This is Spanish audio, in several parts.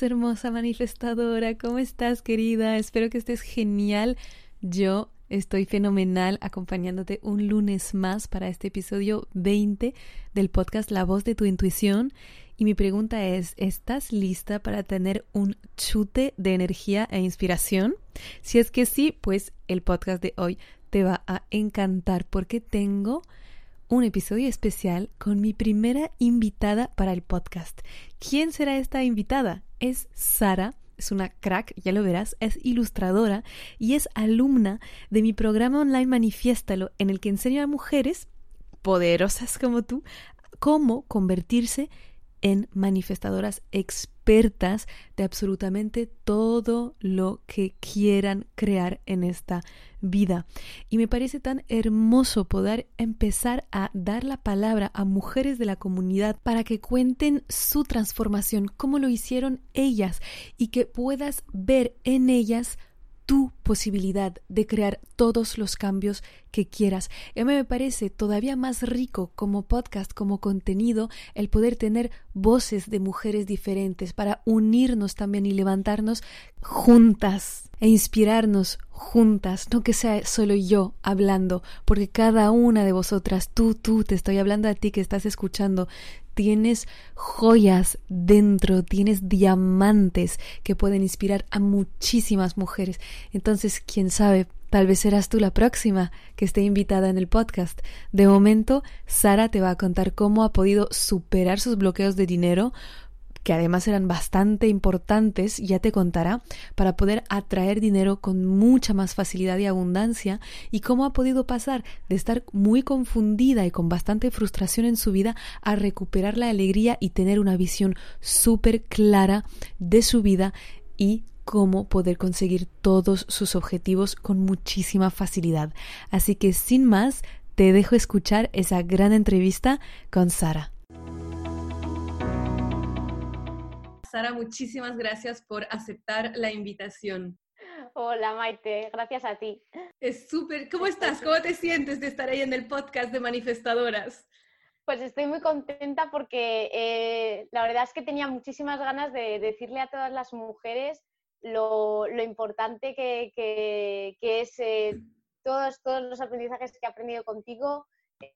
hermosa manifestadora. ¿Cómo estás, querida? Espero que estés genial. Yo estoy fenomenal acompañándote un lunes más para este episodio 20 del podcast La voz de tu intuición. Y mi pregunta es, ¿estás lista para tener un chute de energía e inspiración? Si es que sí, pues el podcast de hoy te va a encantar porque tengo un episodio especial con mi primera invitada para el podcast. ¿Quién será esta invitada? Es Sara. Es una crack, ya lo verás, es ilustradora y es alumna de mi programa online Manifiéstalo, en el que enseño a mujeres poderosas como tú cómo convertirse en manifestadoras expertas de absolutamente todo lo que quieran crear en esta vida. Y me parece tan hermoso poder empezar a dar la palabra a mujeres de la comunidad para que cuenten su transformación, cómo lo hicieron ellas y que puedas ver en ellas tu posibilidad de crear todos los cambios que quieras. A mí me parece todavía más rico como podcast, como contenido, el poder tener voces de mujeres diferentes para unirnos también y levantarnos juntas e inspirarnos juntas, no que sea solo yo hablando, porque cada una de vosotras, tú, tú, te estoy hablando a ti que estás escuchando, tienes joyas dentro, tienes diamantes que pueden inspirar a muchísimas mujeres. Entonces, quién sabe, tal vez serás tú la próxima que esté invitada en el podcast. De momento, Sara te va a contar cómo ha podido superar sus bloqueos de dinero, que además eran bastante importantes, ya te contará, para poder atraer dinero con mucha más facilidad y abundancia, y cómo ha podido pasar de estar muy confundida y con bastante frustración en su vida a recuperar la alegría y tener una visión súper clara de su vida y cómo poder conseguir todos sus objetivos con muchísima facilidad. Así que sin más, te dejo escuchar esa gran entrevista con Sara. Sara, muchísimas gracias por aceptar la invitación. Hola Maite, gracias a ti. Es súper. ¿Cómo estás? ¿Cómo te sientes de estar ahí en el podcast de Manifestadoras? Pues estoy muy contenta porque eh, la verdad es que tenía muchísimas ganas de decirle a todas las mujeres lo, importante que, es eh, todos, todos los aprendizajes que he aprendido contigo,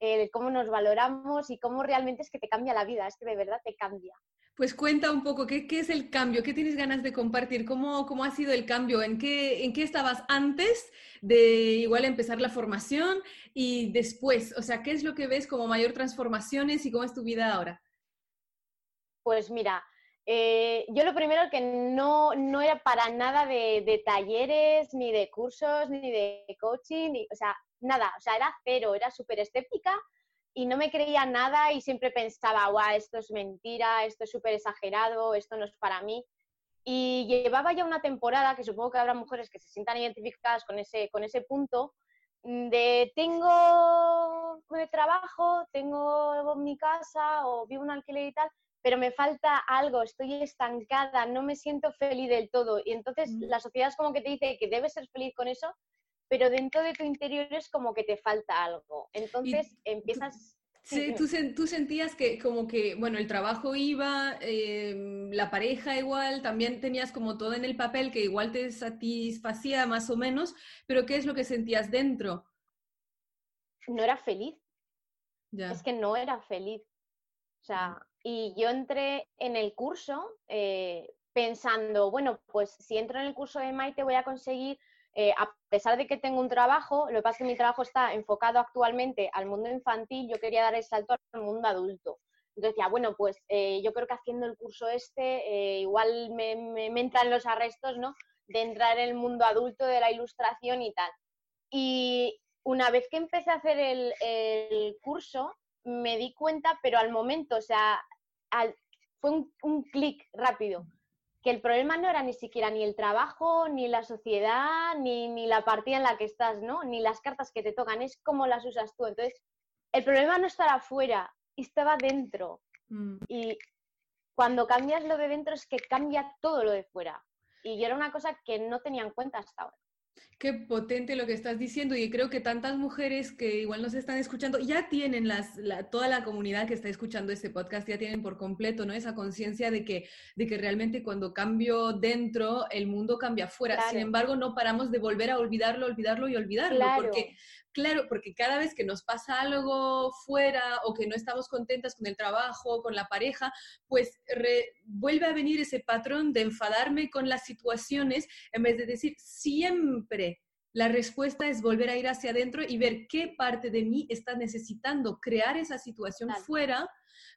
eh, cómo nos valoramos y cómo realmente es que te cambia la vida, es que de verdad te cambia. Pues cuenta un poco, ¿qué, ¿qué, es el cambio? ¿Qué tienes ganas de compartir? ¿Cómo, cómo ha sido el cambio? ¿En qué, ¿En qué estabas antes de igual empezar la formación y después? O sea, ¿qué es lo que ves como mayor transformaciones y cómo es tu vida ahora? Pues mira, eh, yo lo primero que no, no era para nada de, de, talleres, ni de cursos, ni de coaching, ni, o sea, nada, o sea, era cero, era súper escéptica y no me creía nada y siempre pensaba, guau, esto es mentira, esto es súper exagerado, esto no es para mí. Y llevaba ya una temporada, que supongo que habrá mujeres que se sientan identificadas con ese, con ese punto, mm, de tengo de trabajo, tengo mi casa o vivo un alquiler y tal, pero me falta algo, estoy estancada, no me siento feliz del todo. Y entonces mm. la sociedad es como que te dice que debes ser feliz con eso, pero dentro de tu interior es como que te falta algo. Entonces empiezas... Sí, tú, tú, sentías que como que, bueno, el trabajo iba, em, la pareja igual, también tenías como todo en el papel que igual te satisfacía más o menos, pero ¿qué es lo que sentías dentro? No era feliz. Ya. Es que no era feliz. O sea, y yo entré en el curso eh, pensando, bueno, pues si entro en el curso de Maite voy a conseguir eh, a pesar de que tengo un trabajo, lo que pasa es que mi trabajo está enfocado actualmente al mundo infantil, yo quería dar el salto al mundo adulto. Entonces decía, bueno, pues eh, yo creo que haciendo el curso este, eh, igual me, me, entran los arrestos, ¿no? De entrar en el mundo adulto de la ilustración y tal. Y una vez que empecé a hacer el, curso, me di cuenta, pero al momento, o sea, fue un clic rápido que el problema no era ni siquiera ni el trabajo, ni la sociedad, ni, ni la partida en la que estás, ¿no? Ni las cartas que te tocan, es cómo las usas tú. Entonces, el problema no estaba afuera, estaba dentro. Mm. Y cuando cambias lo de dentro es que cambia todo lo de fuera. Y yo era una cosa que no tenía en cuenta hasta ahora. Qué potente lo que estás diciendo y creo que tantas mujeres que igual nos están escuchando ya tienen las, toda la comunidad que está escuchando este podcast ya tienen por completo ¿no? esa conciencia de que, de que realmente cuando cambio dentro el mundo cambia afuera. Sin embargo, no paramos de volver a olvidarlo, olvidarlo y olvidarlo porque Claro, porque cada vez que nos pasa algo fuera o que no estamos contentas con el trabajo, con la pareja, pues vuelve a venir ese patrón de enfadarme con las situaciones en vez de decir siempre. La respuesta es volver a ir hacia adentro y ver qué parte de mí está necesitando crear esa situación fuera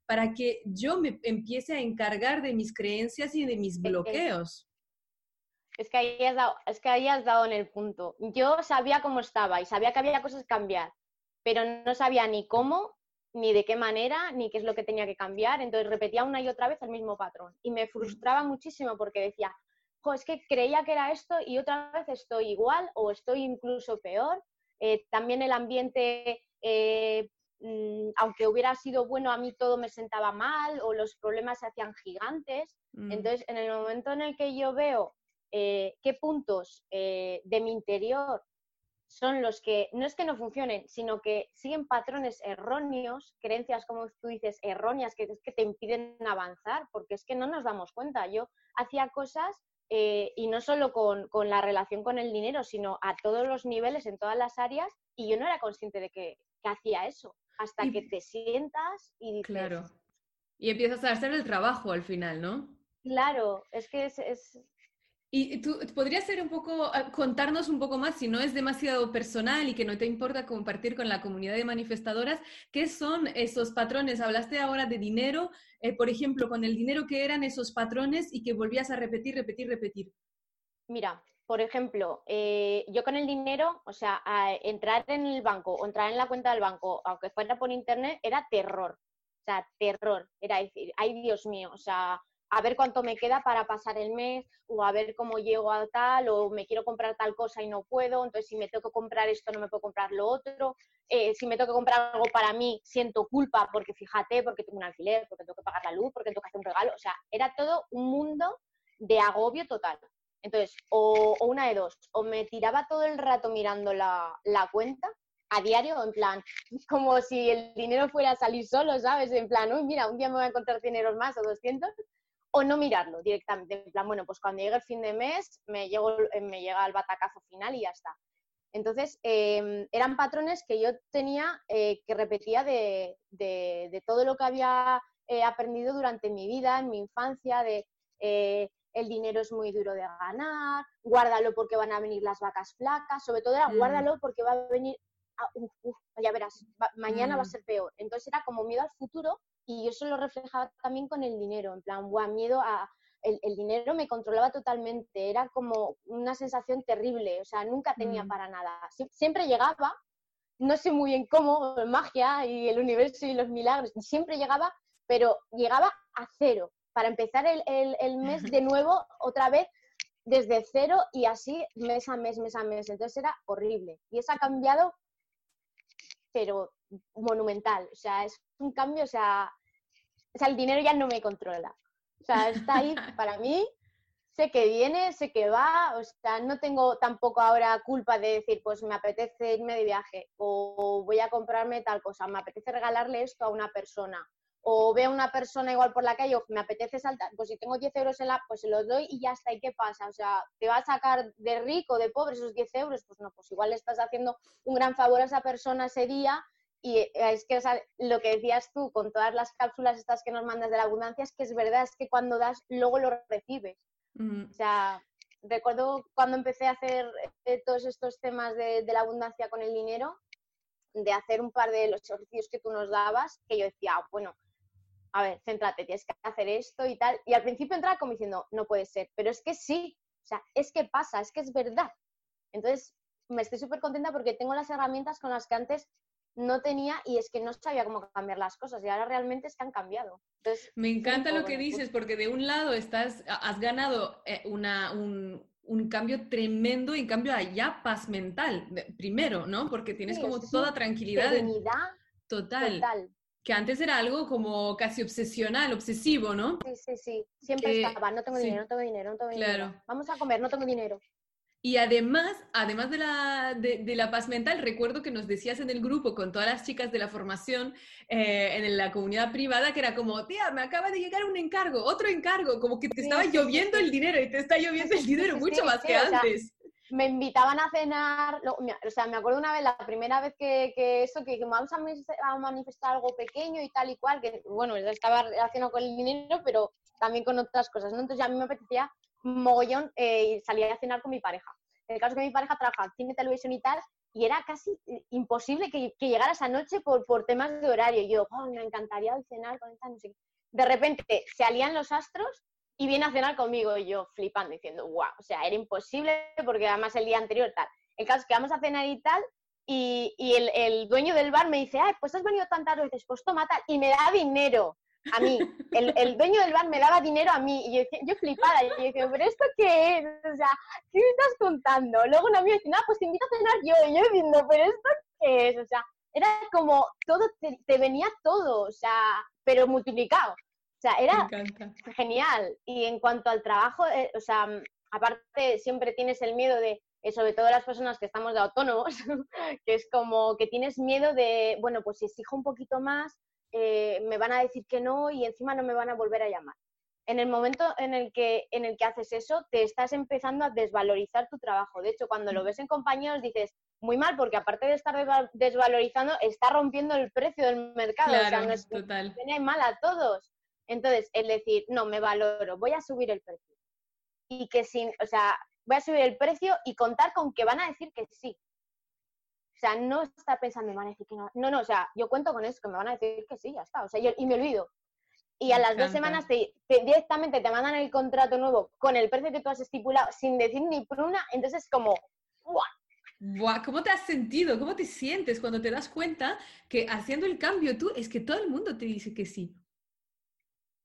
para que yo me empiece a encargar de mis creencias y de mis e-, bloqueos. Es que, ahí has dado, es que ahí has dado en el punto. Yo sabía cómo estaba y sabía que había cosas que cambiar, pero no sabía ni cómo, ni de qué manera, ni qué es lo que tenía que cambiar. Entonces repetía una y otra vez el mismo patrón. Y me frustraba muchísimo porque decía, jo, es que creía que era esto y otra vez estoy igual o estoy incluso peor. Eh, también el ambiente, eh, mm, aunque hubiera sido bueno, a mí todo me sentaba mal o los problemas se hacían gigantes. Mm. Entonces, en el momento en el que yo veo eh, qué puntos eh, de mi interior son los que, no es que no funcionen, sino que siguen patrones erróneos, creencias, como tú dices, erróneas, que, que te impiden avanzar, porque es que no nos damos cuenta. Yo hacía cosas, eh, y no solo con, la relación con el dinero, sino a todos los niveles, en todas las áreas, y yo no era consciente de que, hacía eso, hasta que te sientas y dices... Claro. Y empiezas a hacer el trabajo al final, ¿no? Claro, es que es, y tú podrías ser un poco, ah, contarnos un poco más, si no es demasiado personal y que no te importa compartir con la comunidad de manifestadoras, ¿qué son esos patrones? Hablaste ahora de dinero, eh, por ejemplo, con el dinero, ¿qué eran esos patrones y que volvías a repetir, repetir, repetir? Mira, por ejemplo, eh, yo con el dinero, o sea, entrar en el banco o entrar en la cuenta del banco, aunque fuera por internet, era terror. O sea, terror. Era decir, ay Dios mío, o sea, a ver cuánto me queda para pasar el mes o a ver cómo llego a tal o me quiero comprar tal cosa y no puedo, entonces si me tengo que comprar esto no me puedo comprar lo otro, eh, si me tengo que comprar algo para mí siento culpa porque fíjate, porque tengo un alquiler, porque tengo que pagar la luz, porque tengo que hacer un regalo, o sea, era todo un mundo de agobio total. Entonces, o, una de dos, o me tiraba todo el rato mirando la, la cuenta a diario, en plan, como si el dinero fuera a salir solo, ¿sabes? En plan, uy, mira, un día me voy a encontrar dinero más o 200, o no mirarlo directamente. En plan, bueno, pues cuando llegue el fin de mes me, eh, me llega el batacazo final y ya está. Entonces, em, eran patrones que yo tenía eh, que repetía de, todo lo que había eh, aprendido durante mi vida, en mi infancia, de el dinero es muy duro de ganar, guárdalo porque van a venir las vacas flacas, sobre todo era mm. guárdalo porque va a venir, ah, ya verás, mañana va a mm. ser peor. Entonces era como miedo al futuro y eso lo reflejaba también con el dinero, en plan, buah, miedo a... El, dinero me controlaba totalmente, era como una sensación terrible, o sea, nunca tenía mm. para nada. siempre llegaba, no sé muy bien cómo, magia y el universo y los milagros, siempre llegaba, pero llegaba a cero, para empezar el, el mes de nuevo, otra vez, desde cero y así mes a mes, mes a mes. Entonces era horrible. Y eso ha cambiado, pero monumental. O sea, es un cambio, o sea, o sea, el dinero ya no me controla. O sea, está ahí para mí, sé que viene, sé que va, o sea, no tengo tampoco ahora culpa de decir, pues me apetece irme de viaje o voy a comprarme tal cosa, me apetece regalarle esto a una persona o veo a una persona igual por la calle o me apetece saltar, pues si tengo 10 euros en la, pues se los doy y ya está, ¿y qué pasa? O sea, ¿te va a sacar de rico, de pobre esos 10 euros? Pues no, pues igual le estás haciendo un gran favor a esa persona ese día y eh, es que lo que decías tú con todas las cápsulas estas que nos mandas de la abundancia es que es verdad, es que cuando das, luego lo recibes. O sea, recuerdo cuando empecé a hacer eh, todos estos temas de, la abundancia con el dinero, de hacer un par de los ejercicios que tú nos dabas, que yo decía, ah, bueno, a ver, céntrate, tienes que hacer esto y tal. Y al principio entraba como diciendo, no puede ser, pero es que sí, o sea, es que pasa, es que es verdad. Entonces, me estoy súper contenta porque tengo las herramientas con las que antes no tenía y es que no sabía cómo cambiar las cosas y ahora realmente es que han cambiado. Me encanta lo que dices porque de un lado estás, has ganado eh, una, un, un cambio tremendo y en cambio allá paz mental, primero, ¿no? Porque tienes como toda tranquilidad. Serenidad. Total. total. Que antes era algo como casi obsesional, obsesivo, ¿no? Sí, sí, sí. Siempre estaba, no tengo dinero, no tengo dinero, no tengo dinero. Vamos a comer, no tengo dinero. Y además, además de la, de, la, paz mental, recuerdo que nos decías en el grupo con todas las chicas de la formación eh, en la comunidad privada que era como, tía, me acaba de llegar un encargo, otro encargo, como que te estaba lloviendo el dinero y te está lloviendo el dinero mucho más que antes. me invitaban a cenar, o sea, me acuerdo una vez, la primera vez que, que eso, que dijimos, vamos a manifestar algo pequeño y tal y cual, que bueno, estaba relacionado con el dinero, pero también con otras cosas, ¿no? Entonces a mí me apetecía mogollón eh, y salía a cenar con mi pareja. El caso que mi pareja trabaja cine, televisión y tal, y era casi eh, imposible que, llegara esa noche por, por, temas de horario. Y yo, oh, me encantaría cenar con esta música. De repente se alían los astros y viene a cenar conmigo y yo flipando, diciendo, wow, o sea, era imposible porque además el día anterior tal. El caso es que vamos a cenar y tal, y, y el, el, dueño del bar me dice, ay, pues has venido tan tarde, y dices, pues toma tal, y me da dinero a mí. El, el, dueño del bar me daba dinero a mí y yo, yo flipada. Y yo dije, ¿pero esto qué es? O sea, ¿qué me estás contando? Luego un amigo dice, no, pues te invito a cenar yo. Y yo diciendo, ¿pero esto qué es? O sea, era como todo, te, venía todo, o sea, pero multiplicado. O sea, era genial. Y en cuanto al trabajo, eh, o sea, aparte siempre tienes el miedo de, eh, sobre todo las personas que estamos de autónomos, que es como que tienes miedo de, bueno, pues si exijo un poquito más, eh, me van a decir que no y encima no me van a volver a llamar. En el momento en el, que, en el que haces eso, te estás empezando a desvalorizar tu trabajo. De hecho, cuando lo ves en compañeros, dices, muy mal, porque aparte de estar desvalorizando, está rompiendo el precio del mercado. o sea, no es, total. Viene mal a todos. Entonces, el decir, no, me valoro, voy a subir el precio. Y que sin, o sea, voy a subir el precio y contar con que van a decir que sí. O sea, no está pensando, me van a decir que no. No, no, o sea, yo cuento con eso, que me van a decir que sí, ya está. O sea, y me olvido. Y a las dos semanas te, directamente te mandan el contrato nuevo con el precio que tú has estipulado sin decir ni por una, entonces como, ¡buah! ¿Cómo te has sentido? ¿Cómo te sientes cuando te das cuenta que haciendo el cambio tú, es que todo el mundo te dice que sí?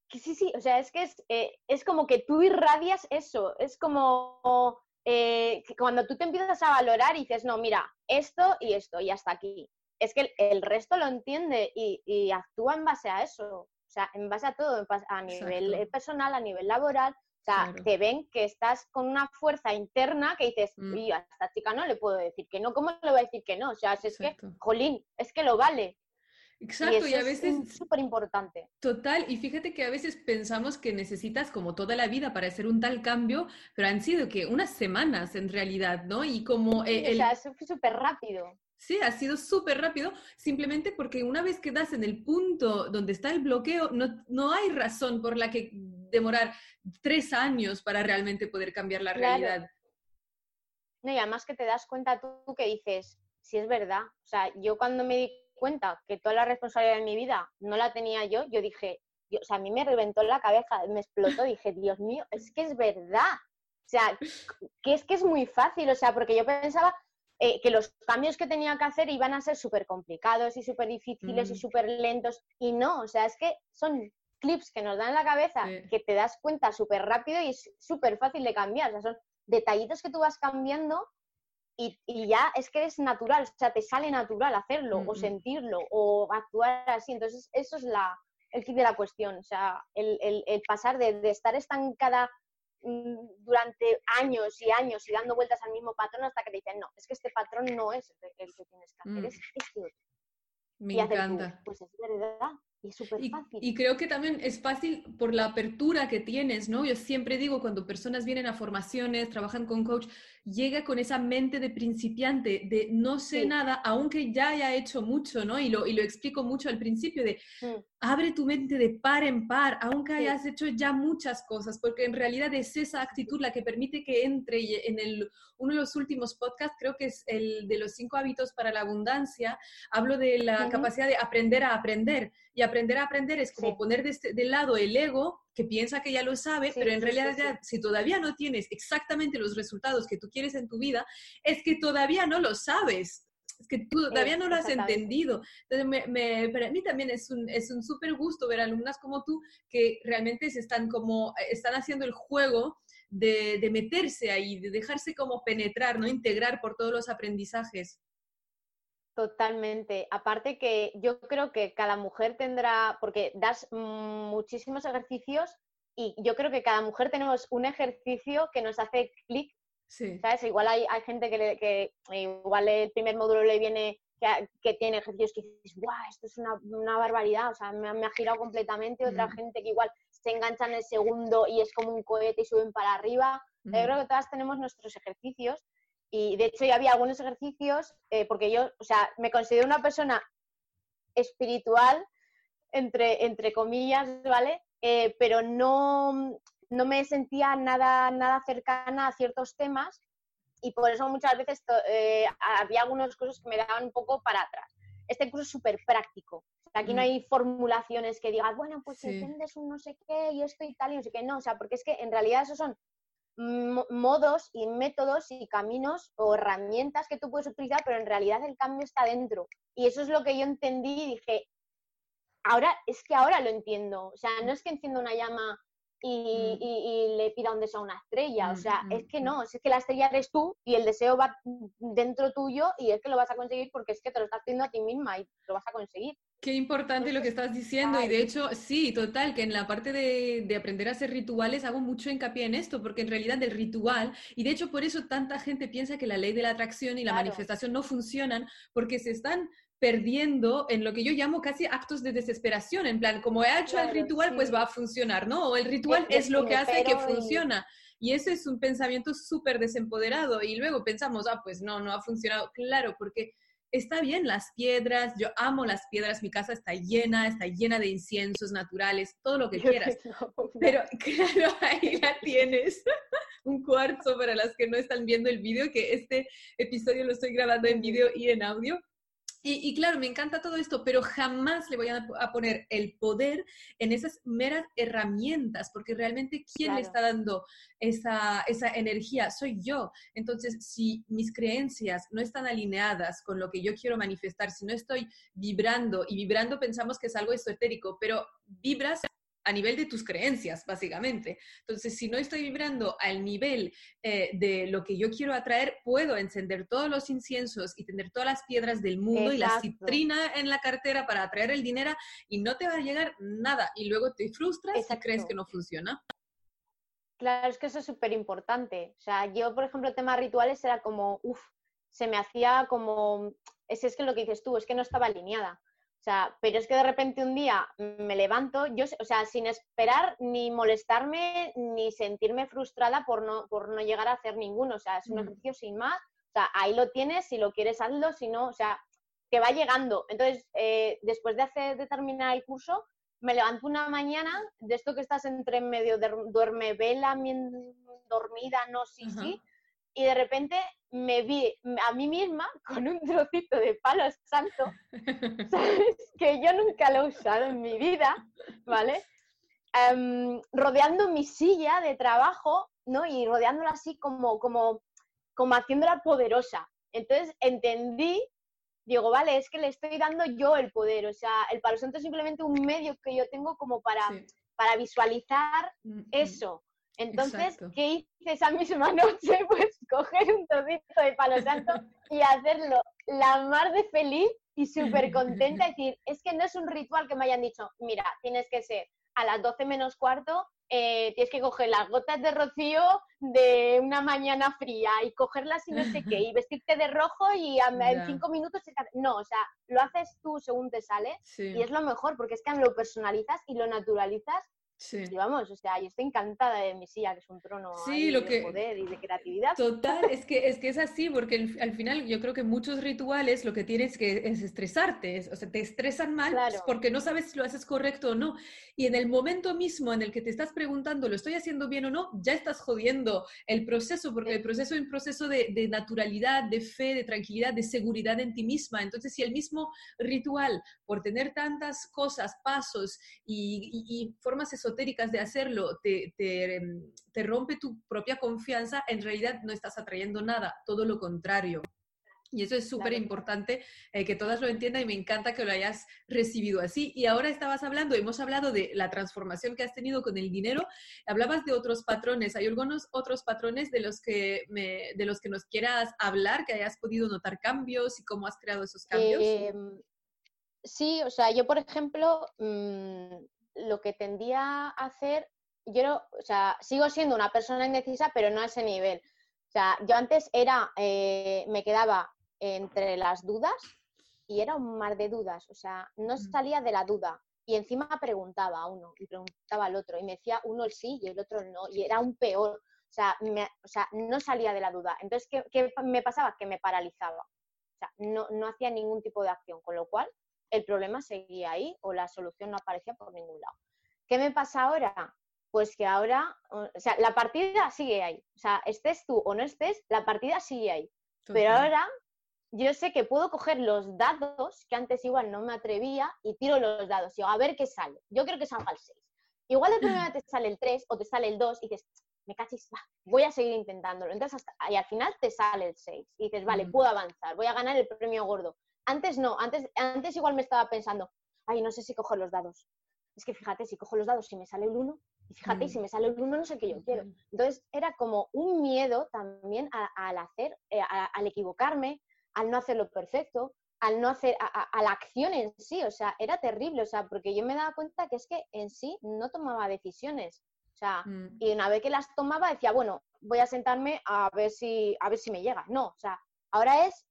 Que sí, sí, o sea, es que es, eh, es como que tú irradias eso, es como eh, cuando tú te empiezas a valorar y dices, no, mira, esto y esto y hasta aquí. Es que el, resto lo entiende y, actúa en base a eso, o sea, en base a todo, a nivel personal, a nivel laboral. O sea, te ven que estás con una fuerza interna que dices, mm. a esta chica no le puedo decir que no, ¿cómo le voy a decir que no? O sea, es que, jolín, es que lo vale. Exacto, y, a veces... Es súper importante. Total, y fíjate que a veces pensamos que necesitas como toda la vida para hacer un tal cambio, pero han sido que unas semanas en realidad, ¿no? Y como... Eh, o sea, eso fue súper rápido. Sí, ha sido súper rápido, simplemente porque una vez que das en el punto donde está el bloqueo, no, no hay razón por la que demorar tres años para realmente poder cambiar la realidad. No, y además que te das cuenta tú que dices, si es verdad. O sea, yo cuando me di cuenta que toda la responsabilidad de mi vida no la tenía yo, yo dije, o sea, a mí me reventó la cabeza, me explotó, dije, Dios mío, es que es verdad. O sea, que es que es muy fácil, o sea, porque yo pensaba eh, que los cambios que tenía que hacer iban a ser súper complicados y súper difíciles y mm. súper lentos, y no, o sea, es que son clips que nos dan en la cabeza que te das cuenta súper rápido y es súper fácil de cambiar, o sea, son detallitos que tú vas cambiando y, ya es que es natural, o sea, te sale natural hacerlo o sentirlo o actuar así. Entonces, eso es la, el kit de la cuestión, o sea, el, el, pasar de, de, estar estancada mm, durante años y años y dando vueltas al mismo patrón hasta que te dicen, no, es que este patrón no es el, que tienes que hacer, mm. es este otro. Me encanta. pues es verdad, y es súper fácil. Y, creo que también es fácil por la apertura que tienes, ¿no? Yo siempre digo, cuando personas vienen a formaciones, trabajan con coach, llega con esa mente de principiante, de no sé nada, aunque ya haya hecho mucho, ¿no? Y lo, y lo explico mucho al principio, de mm. Abre tu mente de par en par, aunque hayas hecho ya muchas cosas, porque en realidad es esa actitud la que permite que entre en el, uno de los últimos podcasts, creo que es el de los cinco hábitos para la abundancia, hablo de la capacidad de aprender a aprender. Y aprender a aprender es como poner de, este, de lado el ego que piensa que ya lo sabe, pero en realidad si todavía no tienes exactamente los resultados que tú quieres en tu vida, es que todavía no lo sabes. Es que tú todavía no lo has entendido. Entonces, me, para mí también es un es un súper gusto ver alumnas como tú que realmente se están como, están haciendo el juego de, de meterse ahí, de dejarse como penetrar, ¿no? Integrar por todos los aprendizajes. Totalmente. Aparte que yo creo que cada mujer tendrá, porque das muchísimos ejercicios y yo creo que cada mujer tenemos un ejercicio que nos hace clic. ¿Sabes? Igual hay, hay gente que, que, igual el primer módulo le viene que, tiene ejercicios que dices, ¡guau! Esto es una, una barbaridad, o sea, me, me, ha girado completamente. Otra mm. gente que igual se engancha en el segundo y es como un cohete y suben para arriba. Yo creo que todas tenemos nuestros ejercicios y de hecho ya había algunos ejercicios, eh, porque yo, o sea, me considero una persona espiritual, entre, entre comillas, ¿vale? Eh, pero no, no me sentía nada, nada cercana a ciertos temas y por eso muchas veces eh, había algunas cosas que me daban un poco para atrás. Este curso es súper práctico. Aquí no mm. hay formulaciones que digas, bueno, pues si entiendes un no sé qué y esto y tal y no sé qué. No, o sea, porque es que en realidad esos son modos y métodos y caminos o herramientas que tú puedes utilizar, pero en realidad el cambio está dentro. Y eso es lo que yo entendí y dije, ahora, es que ahora lo entiendo. O sea, no es que encienda una llama y, mm. le pida un deseo a una estrella. O mm, sea, es que no, es que la estrella eres tú y el deseo va dentro tuyo y es que lo vas a conseguir porque es que te lo estás haciendo a ti misma y lo vas a conseguir. Qué importante lo que estás diciendo y de hecho, sí, total, que en la parte de, aprender a hacer rituales hago mucho hincapié en esto, porque en realidad el ritual, y de hecho por eso tanta gente piensa que la ley de la atracción y la manifestación no funcionan, porque se están perdiendo en lo que yo llamo casi actos de desesperación, en plan, como he hecho el ritual, pues va a funcionar, ¿no? O el ritual es, lo que hace que funciona. Y ese es un pensamiento súper desempoderado. Y luego pensamos, ah, pues no, no ha funcionado. Claro, porque está bien las piedras, yo amo las piedras, mi casa está llena, está llena de inciensos naturales, todo lo que quieras. Pero claro, ahí la tienes. Un cuarzo para las que no están viendo el vídeo, que este episodio lo estoy grabando en vídeo y en audio. Y, claro, me encanta todo esto, pero jamás le voy a, poner el poder en esas meras herramientas, porque realmente ¿quién le está dando esa, esa energía? Soy yo. Entonces, si mis creencias no están alineadas con lo que yo quiero manifestar, si no estoy vibrando, y vibrando pensamos que es algo esotérico, pero vibras a nivel de tus creencias, básicamente. Entonces, si no estoy vibrando al nivel eh, de lo que yo quiero atraer, puedo encender todos los inciensos y tener todas las piedras del mundo y la citrina en la cartera para atraer el dinero y no te va a llegar nada. Y luego te frustras y crees que no funciona. Claro, es que eso es súper importante. O sea, yo, por ejemplo, el tema rituales era como, uff, se me hacía como, es, es que lo que dices tú, es que no estaba alineada. O sea, pero es que de repente un día me levanto, yo, o sea, sin esperar ni molestarme ni sentirme frustrada por no, por no llegar a hacer ninguno. O sea, es un mm. ejercicio sin más. O sea, ahí lo tienes, si lo quieres hazlo, si no, o sea, que va llegando. Entonces, eh, después de, hacer, de terminar el curso, me levanto una mañana, de esto que estás entre medio, de, duerme vela, dormida, no, sí, sí, y de repente me vi a mí misma con un trocito de palo santo, ¿sabes? Que yo nunca lo he usado en mi vida, ¿vale? Em, rodeando mi silla de trabajo, ¿no? Y rodeándola así como, como, como haciéndola poderosa. Entonces entendí, digo, vale, es que le estoy dando yo el poder, o sea, el palo santo es simplemente un medio que yo tengo como para, para visualizar mm, mm. eso. Entonces, ¿qué hice esa misma noche? Pues coger un trocito de palo santo y hacerlo la mar de feliz y súper contenta. decir, es que no es un ritual que me hayan dicho, mira, tienes que ser a las 12 menos cuarto, eh, tienes que coger las gotas de rocío de una mañana fría y cogerlas y no sé qué, y vestirte de rojo y en cinco minutos... No, o sea, lo haces tú según te sale y es lo mejor porque es que lo personalizas y lo naturalizas Sí. Y vamos, o sea, yo estoy encantada de mi silla, que es un trono de poder y de creatividad. Total, es que, es que es así, porque al final yo creo que muchos rituales lo que tienes que es estresarte, o sea, te estresan mal pues, porque no sabes si lo haces correcto o no. Y en el momento mismo en el que te estás preguntando, ¿lo estoy haciendo bien o no? Ya estás jodiendo el proceso, porque el proceso es un proceso de, de naturalidad, de fe, de tranquilidad, de seguridad en ti misma. Entonces, si el mismo ritual, por tener tantas cosas, pasos y, y, y formas esotéricas de hacerlo te, te, rompe tu propia confianza, en realidad no estás atrayendo nada, todo lo contrario. Y eso es súper importante eh, que todas lo entiendan y me encanta que lo hayas recibido así. Y ahora estabas hablando, hemos hablado de la transformación que has tenido con el dinero, hablabas de otros patrones. ¿Hay algunos otros patrones de los que, de los que nos quieras hablar, que hayas podido notar cambios y cómo has creado esos cambios? Em, sí, o sea, yo por ejemplo, mm, lo que tendía a hacer, yo o sea, sigo siendo una persona indecisa, pero no a ese nivel. O sea, yo antes era, eh, me quedaba entre las dudas y era un mar de dudas, o sea, no salía de la duda. Y encima preguntaba a uno y preguntaba al otro y me decía uno el sí y el otro el no y era un peor. O sea, o sea no salía de la duda. Entonces, ¿qué, me pasaba? Que me paralizaba. O sea, no, no hacía ningún tipo de acción, con lo cual el problema seguía ahí o la solución no aparecía por ningún lado. ¿Qué me pasa ahora? Pues que ahora, o sea, la partida sigue ahí. O sea, estés tú o no estés, la partida sigue ahí. Pero ahora yo sé que puedo coger los dados, que antes igual no me atrevía, y tiro los dados. Y digo, a ver qué sale. Yo creo que salga el 6. Igual de primera te sale el 3 o te sale el 2 y dices, me cachis, voy a seguir intentándolo. Entonces, hasta, y al final te sale el 6 y dices, vale, puedo avanzar, voy a ganar el premio gordo. Antes no, antes, antes igual me estaba pensando, ay, no sé si cojo los dados. Es que fíjate, si cojo los dados, si me sale el 1, y fíjate, si me sale el 1, no sé qué yo quiero. Entonces, era como un miedo también al hacer, eh, al equivocarme, al no hacerlo perfecto, al no hacer, a, la acción en sí, o sea, era terrible, o sea, porque yo me daba cuenta que es que en sí no tomaba decisiones, o sea, mm. y una vez que las tomaba decía, bueno, voy a sentarme a ver si, a ver si me llega, no, o sea, ahora es,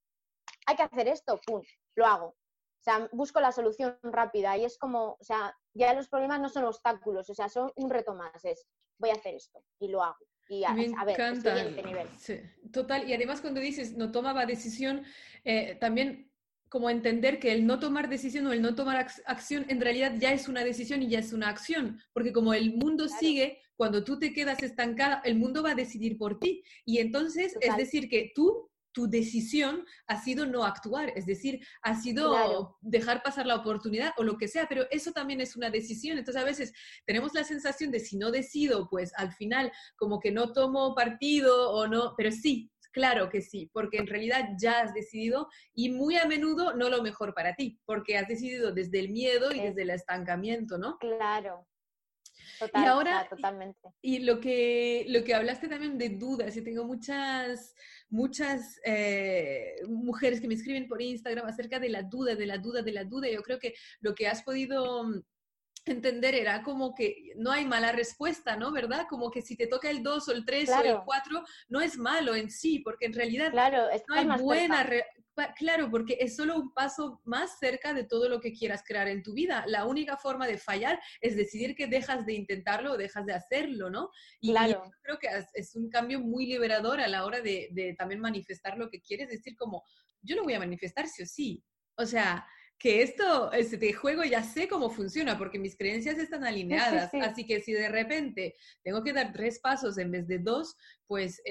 hay que hacer esto, pum, lo hago, o sea, busco la solución rápida y es como, o sea, ya los problemas no son obstáculos, o sea, son un reto más, es, voy a hacer esto y lo hago. Me encanta. total, y además cuando dices no tomaba decisión, eh, también como entender que el no tomar decisión o el no tomar acción en realidad ya es una decisión y ya es una acción, porque como el mundo sigue, cuando tú te quedas estancada, el mundo va a decidir por ti. Y entonces es decir que tú tu decisión ha sido no actuar, es decir, ha sido dejar pasar la oportunidad o lo que sea, pero eso también es una decisión. Entonces a veces tenemos la sensación de si no decido, pues al final como que no tomo partido o no, pero sí, claro que sí, porque en realidad ya has decidido y muy a menudo no lo mejor para ti, porque has decidido desde el miedo y desde el estancamiento, ¿no? Claro. Y ahora, totalmente. Y, lo que, lo que hablaste también de dudas, y tengo muchas, muchas eh, mujeres que me escriben por Instagram acerca de la duda, de la duda, de la duda. Yo creo que lo que has podido mm, entender era como que no hay mala respuesta, ¿no? ¿Verdad? Como que si te toca el 2 o el 3 o el 4, no es malo en sí, porque en realidad claro, no hay buena, Claro, porque es solo un paso más cerca de todo lo que quieras crear en tu vida. La única forma de fallar es decidir que dejas de intentarlo o dejas de hacerlo, ¿no? Y, claro. creo que es un cambio muy liberador a la hora de, también manifestar lo que quieres, decir como, yo lo voy a manifestar sí o sí. O sea, que esto, este juego ya sé cómo funciona porque mis creencias están alineadas. Así que si de repente tengo que dar tres pasos en vez de dos, pues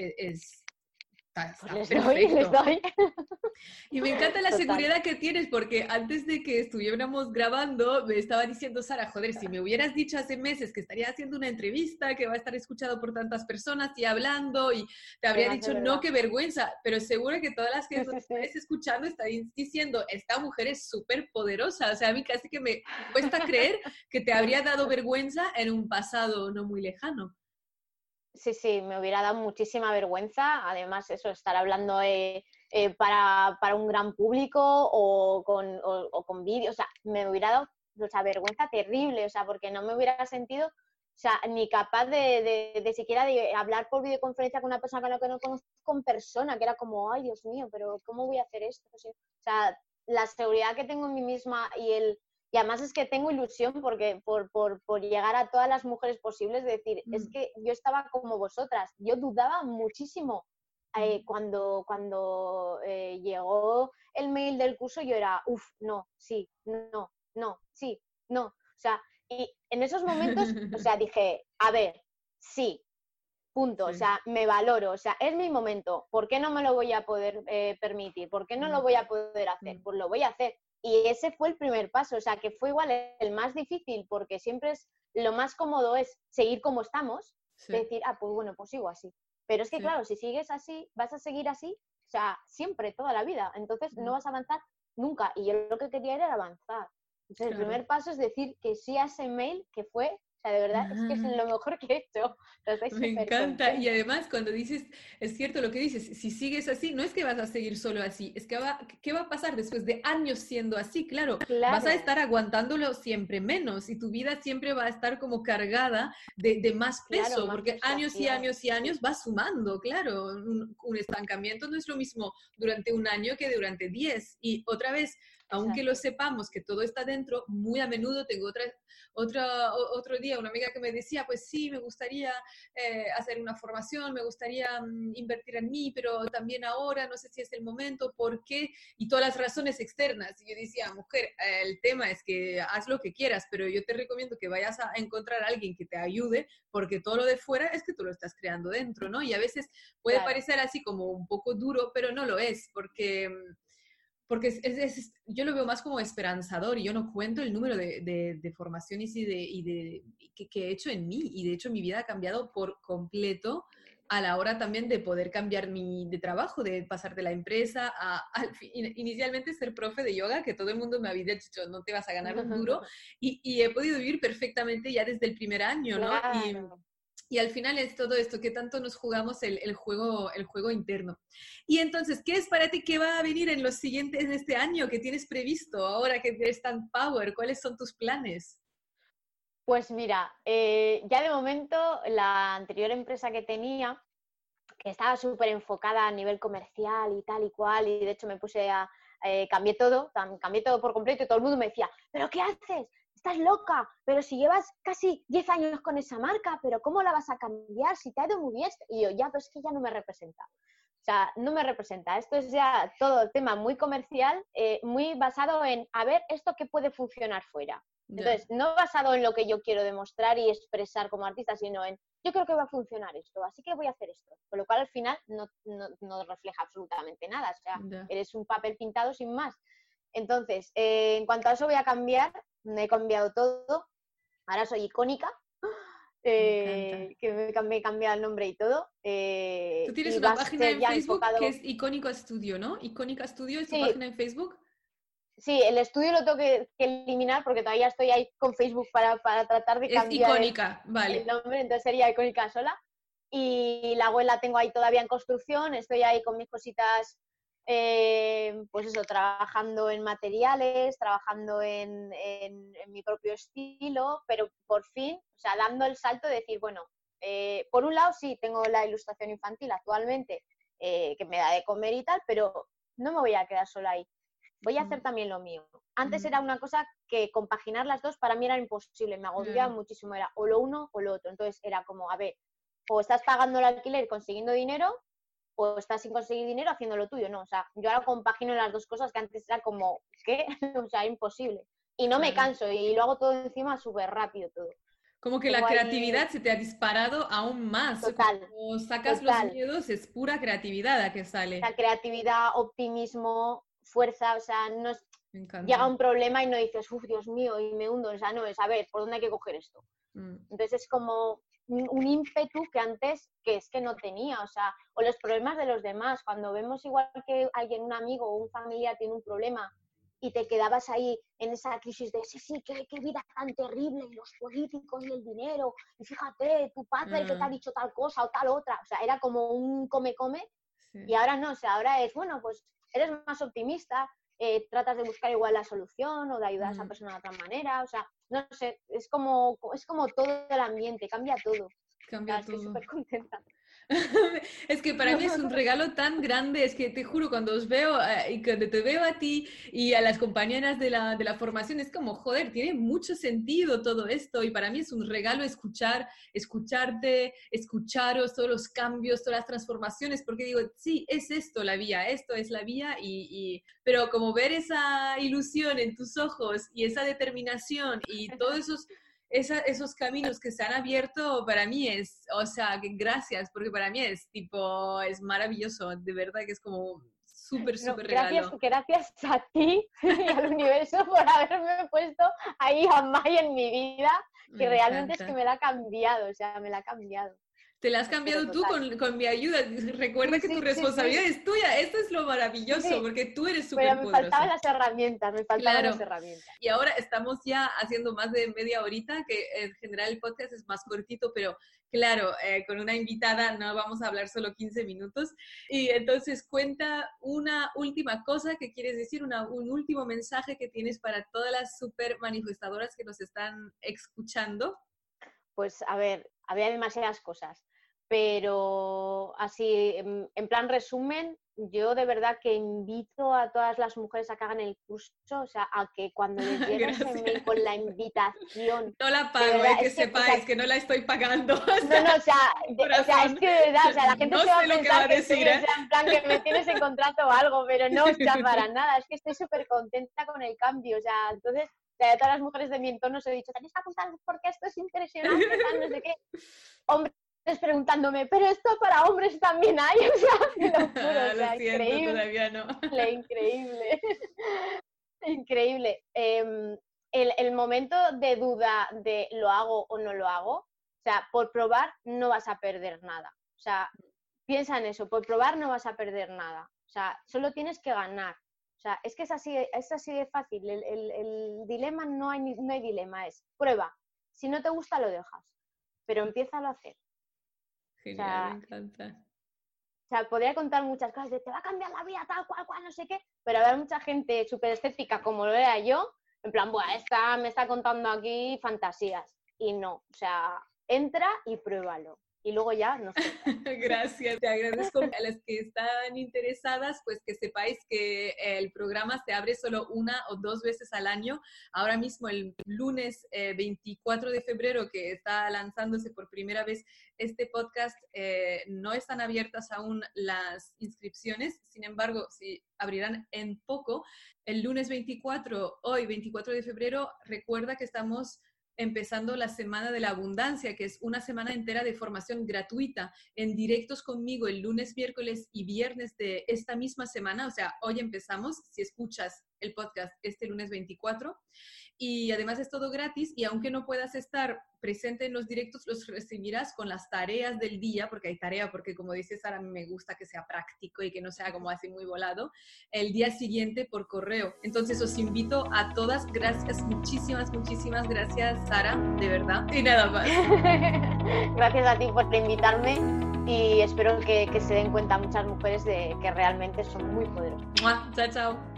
es, pues Y me encanta la seguridad que tienes porque antes de que estuviéramos grabando me estaba diciendo Sara, joder, si me hubieras dicho hace meses que estaría haciendo una entrevista que va a estar escuchado por tantas personas y hablando y te habría dicho, no, qué vergüenza, pero seguro que todas las que estés escuchando están diciendo, esta mujer es súper poderosa, o sea, a mí casi que me cuesta creer que te habría dado vergüenza en un pasado no muy lejano. Sí, sí, me hubiera dado muchísima vergüenza. Además, eso, estar hablando eh, eh, para, un gran público o con, o, con vídeos, o sea, me hubiera dado o vergüenza terrible, o sea, porque no me hubiera sentido, o sea, ni capaz de, de, siquiera de hablar por videoconferencia con una persona con la que no conozco en persona, que era como, ay, Dios mío, pero ¿cómo voy a hacer esto? O sea, la seguridad que tengo en mí misma y el, y además es que tengo ilusión porque por, por, por llegar a todas las mujeres posibles, decir, es mm. que yo estaba como vosotras, yo dudaba muchísimo. Eh, mm. cuando cuando eh, llegó el mail del curso, yo era, uff, no, sí, no, no, sí, no. O sea, y en esos momentos, o sea, dije, a ver, sí, punto. O sea, me valoro, o sea, es mi momento. ¿Por qué no me lo voy a poder eh, permitir? ¿Por qué no lo mm. voy a poder hacer? Pues lo voy a hacer. Y ese fue el primer paso, o sea, que fue igual el más difícil, porque siempre es lo más cómodo es seguir como estamos, decir, ah, pues bueno, pues sigo así. Pero es que, claro, si sigues así, vas a seguir así sea, siempre, toda la vida. Entonces no vas a avanzar nunca. Y yo lo que quería era avanzar. Entonces el primer paso es decir que sí a ese mail que fue o sea, de verdad, es que es lo mejor que he hecho. Me encanta. Y además, cuando dices, es cierto lo que dices, si sigues así, no es que vas a seguir solo así, es que va, ¿qué va a pasar después de años siendo así? Claro, vas a estar aguantándolo siempre menos y tu vida siempre va a estar como cargada de, más peso, porque años y años y años va sumando, claro. Un, un estancamiento no es lo mismo durante un año que durante diez. Y otra vez, aunque lo sepamos que todo está dentro, muy a menudo tengo otra, otra, otro día una amiga que me decía, pues sí, me gustaría eh, hacer una formación, me gustaría mm, invertir en mí, pero también ahora no sé si es el momento, ¿por qué? Y todas las razones externas. Y yo decía, mujer, el tema es que haz lo que quieras, pero yo te recomiendo que vayas a encontrar a alguien que te ayude, porque todo lo de fuera es que tú lo estás creando dentro, ¿no? Y a veces puede parecer así como un poco duro, pero no lo es, porque mm, porque es, yo lo veo más como esperanzador y yo no cuento el número de, de, formaciones y de, y de que, he hecho en mí y de hecho mi vida ha cambiado por completo a la hora también de poder cambiar mi de trabajo, de pasar de la empresa a, inicialmente ser profe de yoga, que todo el mundo me había dicho, no te vas a ganar un duro, y, y he podido vivir perfectamente ya desde el primer año, ¿no? Y al final es todo esto, que tanto nos jugamos el, juego, el juego interno. Y entonces, ¿qué es para ti que va a venir en los siguientes, en este año? ¿Qué tienes previsto ahora que eres tan power? ¿Cuáles son tus planes? Pues mira, eh, ya de momento la anterior empresa que tenía, que estaba súper enfocada a nivel comercial y tal y cual, y de hecho me puse a, eh, cambié todo, cambié todo por completo y todo el mundo me decía, ¿pero qué haces? Estás loca, pero si llevas casi 10 años con esa marca, pero ¿cómo la vas a cambiar si te ha ido muy bien? Y yo, ya, pero es que ya no me representa. O sea, no me representa. Esto es ya todo tema muy comercial, eh, muy basado en, a ver, esto que puede funcionar fuera. Entonces, no basado en lo que yo quiero demostrar y expresar como artista, sino en, yo creo que va a funcionar esto, así que voy a hacer esto. Con lo cual, al final, no, no, refleja absolutamente nada. O sea, eres un papel pintado sin más. Entonces, eh, en cuanto a eso voy a cambiar, me he cambiado todo, ahora soy icónica, eh, que me, he cambiado el nombre y todo. Eh, Tú tienes una página en Facebook que es Icónica Studio, ¿no? Icónica Studio es tu página en Facebook. Sí, el estudio lo tengo que, eliminar porque todavía estoy ahí con Facebook para, tratar de cambiar es icónica, vale. el nombre, entonces sería icónica sola. Y la web la tengo ahí todavía en construcción, estoy ahí con mis cositas eh, pues eso, trabajando en materiales, trabajando en, mi propio estilo, pero por fin, o sea, dando el salto de decir, bueno, eh, por un lado sí, tengo la ilustración infantil actualmente, eh, que me da de comer y tal, pero no me voy a quedar sola ahí. Voy a hacer mm. también lo mío. Antes mm. era una cosa que compaginar las dos para mí era imposible, me agobiaba mm. muchísimo, era o lo uno o lo otro. Entonces era como, a ver, o estás pagando el alquiler consiguiendo dinero o estás sin conseguir dinero haciendo lo tuyo, no, o sea, yo ahora compagino las dos cosas que antes era como, ¿qué? o sea, imposible. Y no me canso y lo hago todo encima súper rápido todo. Como que la creatividad se te ha disparado aún más. Total. Como sacas los miedos, es pura creatividad la que sale. La creatividad, optimismo, fuerza, o sea, no es... Llega un problema y no dices, uff, Dios mío, y me hundo. O sea, no, es a ver, ¿por dónde hay que coger esto? Mm. Entonces es como un, ímpetu que antes que es que no tenía, o sea, o los problemas de los demás, cuando vemos igual que alguien, un amigo o un familiar tiene un problema y te quedabas ahí en esa crisis de, sí, sí, qué, qué vida tan terrible, y los políticos y el dinero, y fíjate, tu padre que te ha mm. dicho tal cosa o tal otra, o sea, era como un come-come, y ahora no, o sea, ahora es, bueno, pues eres más optimista, eh, tratas de buscar igual la solución o de ayudar a esa mm. persona de otra manera, o sea, no sé, es como, es como todo el ambiente, cambia todo. Cambia todo. Estoy súper contenta. es que para mí es un regalo tan grande, es que te juro, cuando os veo eh, y cuando te veo a ti y a las compañeras de la, de la, formación, es como, joder, tiene mucho sentido todo esto y para mí es un regalo escuchar, escucharte, escucharos todos los cambios, todas las transformaciones, porque digo, sí, es esto la vía, esto es la vía, y, pero como ver esa ilusión en tus ojos y esa determinación y todos esos esos caminos que se han abierto para mí es, o sea, gracias, porque para mí es tipo, es maravilloso, de verdad que es como súper, súper gracias, Gracias a ti y al universo por haberme puesto ahí a May en mi vida, que realmente es que me la ha cambiado, o sea, me la ha cambiado. Te la has cambiado tú con, mi ayuda. Recuerda que tu responsabilidad es tuya. Esto es lo maravilloso, porque tú eres súper Pero me faltaban las herramientas, me faltaban las herramientas. Y ahora estamos ya haciendo más de media horita, que en general el podcast es más cortito, pero claro, eh, con una invitada no vamos a hablar solo 15 minutos. Y entonces cuenta una última cosa que quieres decir, un último mensaje que tienes para todas las super manifestadoras que nos están escuchando. Pues a ver, había demasiadas cosas pero así, en, plan resumen, yo de verdad que invito a todas las mujeres a que hagan el curso, o sea, a que cuando les llegue ese mail con la invitación... No la pago, eh, que, sepáis que, no la estoy pagando. no, no, o sea, o sea, es que de verdad, o sea, la gente se va a pensar que, decir, ¿eh? en plan que me tienes en contrato o algo, pero no, o sea, para nada, es que estoy súper contenta con el cambio, o sea, entonces... O sea, a todas las mujeres de mi entorno os he dicho, tenéis que apuntar porque esto es impresionante, no sé qué. Hombre, preguntándome, pero esto para hombres también hay, o sea, lo juro, increíble, todavía no. increíble, increíble. Em, el, el, momento de duda de lo hago o no lo hago, o sea, por probar no vas a perder nada. O sea, piensa en eso, por probar no vas a perder nada. O sea, solo tienes que ganar. O sea, es que es así, es así de fácil. El, el, el dilema no hay, no hay dilema, es prueba. Si no te gusta, lo dejas. Pero empieza a hacer. Genial, me encanta. O sea, podría contar muchas cosas de te va a cambiar la vida, tal cual, cual, no sé qué, pero habrá mucha gente súper escéptica como lo era yo, en plan, bueno, esta me está contando aquí fantasías. Y no, o sea, entra y pruébalo y luego ya no sé. Gracias, te agradezco a las que están interesadas, pues que sepáis que el programa se abre solo una o dos veces al año. Ahora mismo, el lunes 24 eh, de febrero, que está lanzándose por primera vez este podcast, eh, no están abiertas aún las inscripciones, sin embargo, si abrirán en poco. El lunes 24, hoy 24 de febrero, recuerda que estamos empezando la Semana de la Abundancia, que es una semana entera de formación gratuita en directos conmigo el lunes, miércoles y viernes de esta misma semana. O sea, hoy empezamos, si escuchas el podcast este lunes 24 y además es todo gratis y aunque no puedas estar presente en los directos, los recibirás con las tareas del día, porque hay tarea, porque como dices Sara, me gusta que sea práctico y que no sea como así muy volado, el día siguiente por correo. Entonces os invito a todas, gracias, muchísimas, muchísimas gracias Sara, de verdad. Y nada más. gracias a ti por invitarme y espero que, que se den cuenta muchas mujeres de que realmente son muy poderosas. Chao, chao.